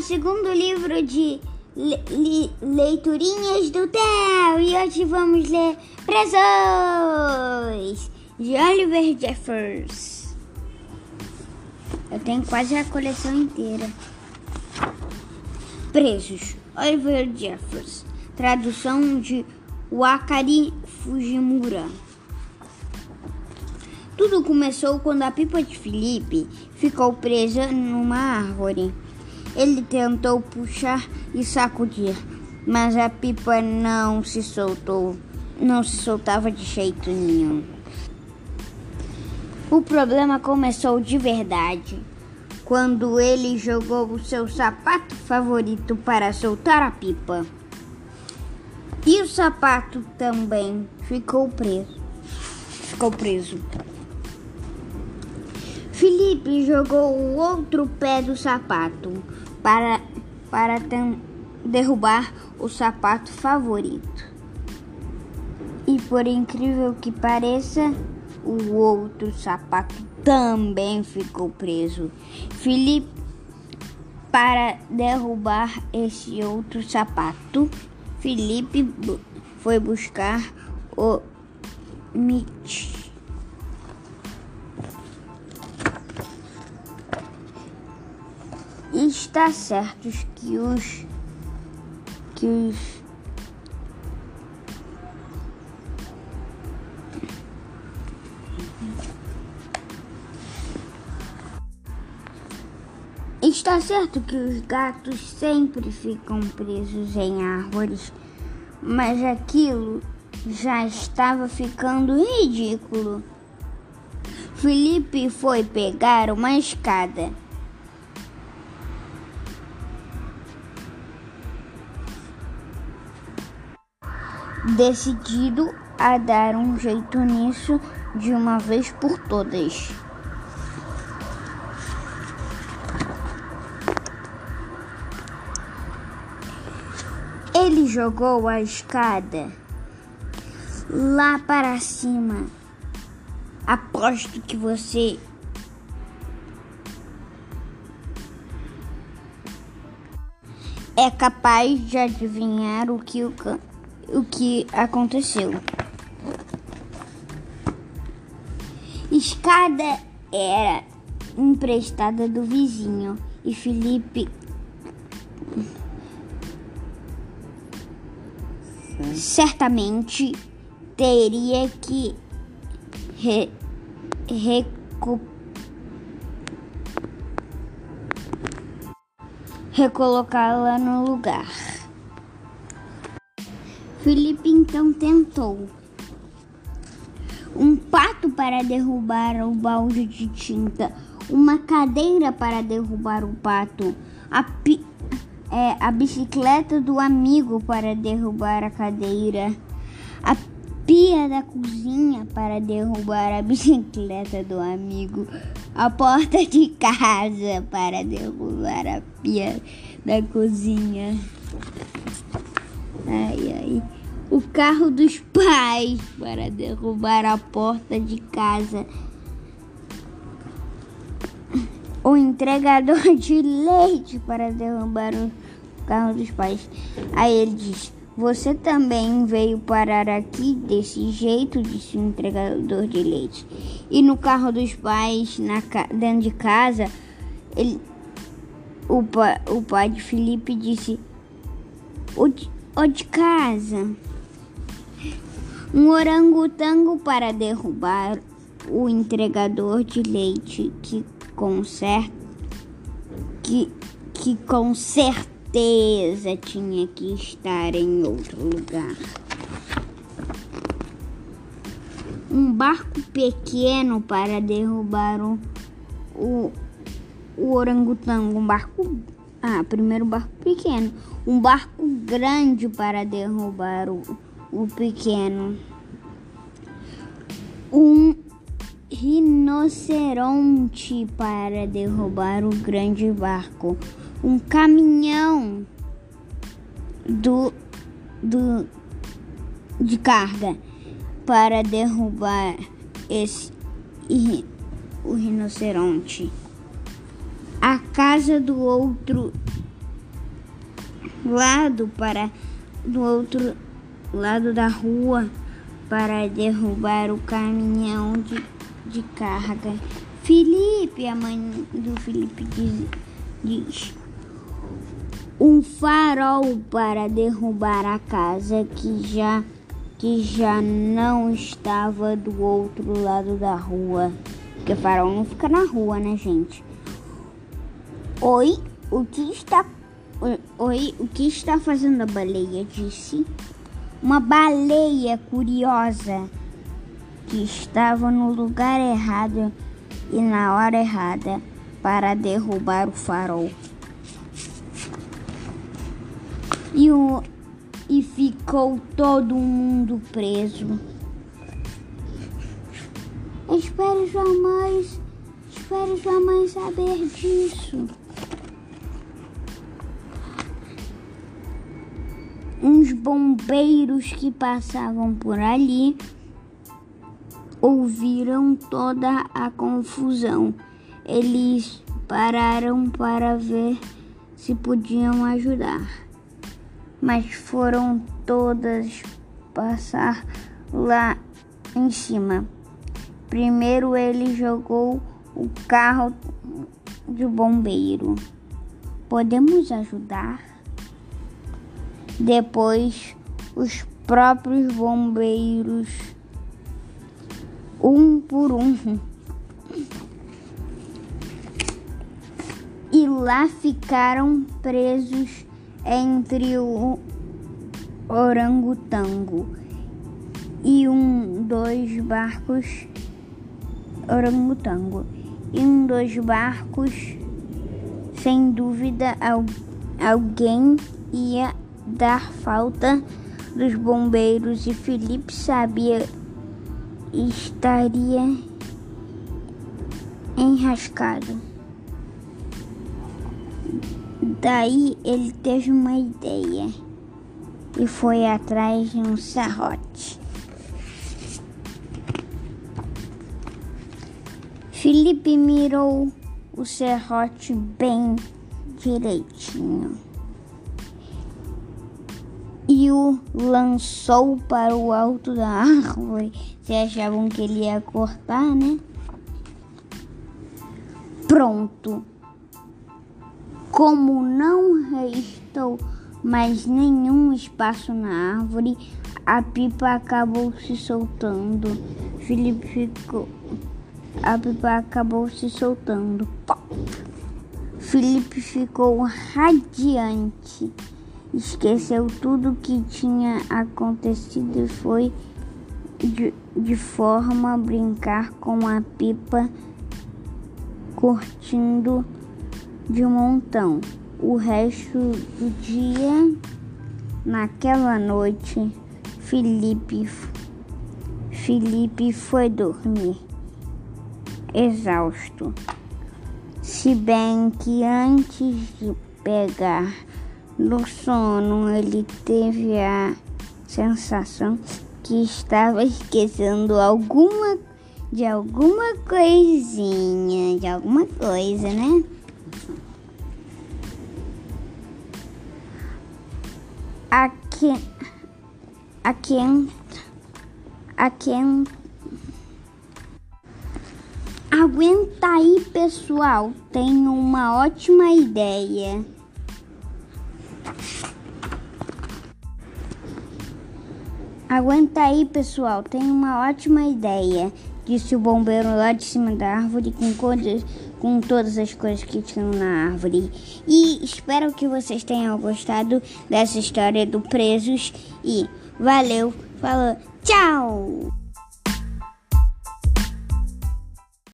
segundo livro de le Leiturinhas do Theo e hoje vamos ler Presos de Oliver Jeffers. Eu tenho quase a coleção inteira. Presos, Oliver Jeffers. Tradução de Wakari Fujimura. Tudo começou quando a pipa de Felipe ficou presa numa árvore. Ele tentou puxar e sacudir, mas a pipa não se soltou, não se soltava de jeito nenhum. O problema começou de verdade quando ele jogou o seu sapato favorito para soltar a pipa. E o sapato também ficou preso. Ficou preso. Felipe jogou o outro pé do sapato para, para derrubar o sapato favorito. E por incrível que pareça, o outro sapato também ficou preso. Felipe, para derrubar esse outro sapato, Felipe foi buscar o Mitch. Está certo que os que os Está certo que os gatos sempre ficam presos em árvores, mas aquilo já estava ficando ridículo. Felipe foi pegar uma escada decidido a dar um jeito nisso de uma vez por todas. Ele jogou a escada lá para cima. Aposto que você é capaz de adivinhar o que o o que aconteceu. Escada era emprestada do vizinho e Felipe certamente teria que re, recolocá-la no lugar. Felipe então tentou um pato para derrubar o balde de tinta, uma cadeira para derrubar o pato, a, é, a bicicleta do amigo para derrubar a cadeira, a pia da cozinha para derrubar a bicicleta do amigo, a porta de casa para derrubar a pia da cozinha. Ai, ai. O carro dos pais para derrubar a porta de casa. O entregador de leite para derrubar o carro dos pais. Aí ele diz: Você também veio parar aqui desse jeito, disse o entregador de leite. E no carro dos pais, na, dentro de casa, ele, o, o pai de Felipe disse: O de, o de casa um orangotango para derrubar o entregador de leite que com, cer que, que com certeza tinha que estar em outro lugar. Um barco pequeno para derrubar o, o, o orangotango. Um barco. Ah, primeiro barco pequeno. Um barco grande para derrubar o o pequeno. Um rinoceronte para derrubar o grande barco. Um caminhão do, do de carga para derrubar esse o rinoceronte. A casa do outro lado para do outro lado da rua para derrubar o caminhão de, de carga. Felipe, a mãe do Felipe diz, diz um farol para derrubar a casa que já que já não estava do outro lado da rua. Porque farol não fica na rua, né, gente? Oi, o que está Oi, o que está fazendo a baleia? Disse. Uma baleia curiosa que estava no lugar errado e na hora errada para derrubar o farol. E, o, e ficou todo mundo preso. Espero jamais, espero jamais saber disso. Uns bombeiros que passavam por ali ouviram toda a confusão. Eles pararam para ver se podiam ajudar mas foram todas passar lá em cima. Primeiro ele jogou o carro de bombeiro. Podemos ajudar? Depois os próprios bombeiros, um por um. E lá ficaram presos entre o orangotango e um dos barcos orangotango e um dos barcos sem dúvida alguém ia dar falta dos bombeiros e Felipe sabia estaria enrascado. Daí ele teve uma ideia e foi atrás de um serrote. Felipe mirou o serrote bem direitinho e o lançou para o alto da árvore. Vocês achavam que ele ia cortar, né? Pronto. Como não restou mais nenhum espaço na árvore, a pipa acabou se soltando. Felipe ficou. A pipa acabou se soltando. Felipe ficou radiante. Esqueceu tudo que tinha acontecido e foi de, de forma a brincar com a pipa, curtindo de montão. O resto do dia, naquela noite, Felipe, Felipe foi dormir, exausto. Se bem que antes de pegar no sono, ele teve a sensação que estava esquecendo alguma de alguma coisinha, de alguma coisa, né? Aqui, aqui, aqui. Aguenta aí, pessoal. Tenho uma ótima ideia. Aguenta aí, pessoal. Tenho uma ótima ideia. Disse o bombeiro lá de cima da árvore com coisas com todas as coisas que tinham na árvore. E espero que vocês tenham gostado dessa história do Presos. E valeu, falou, tchau!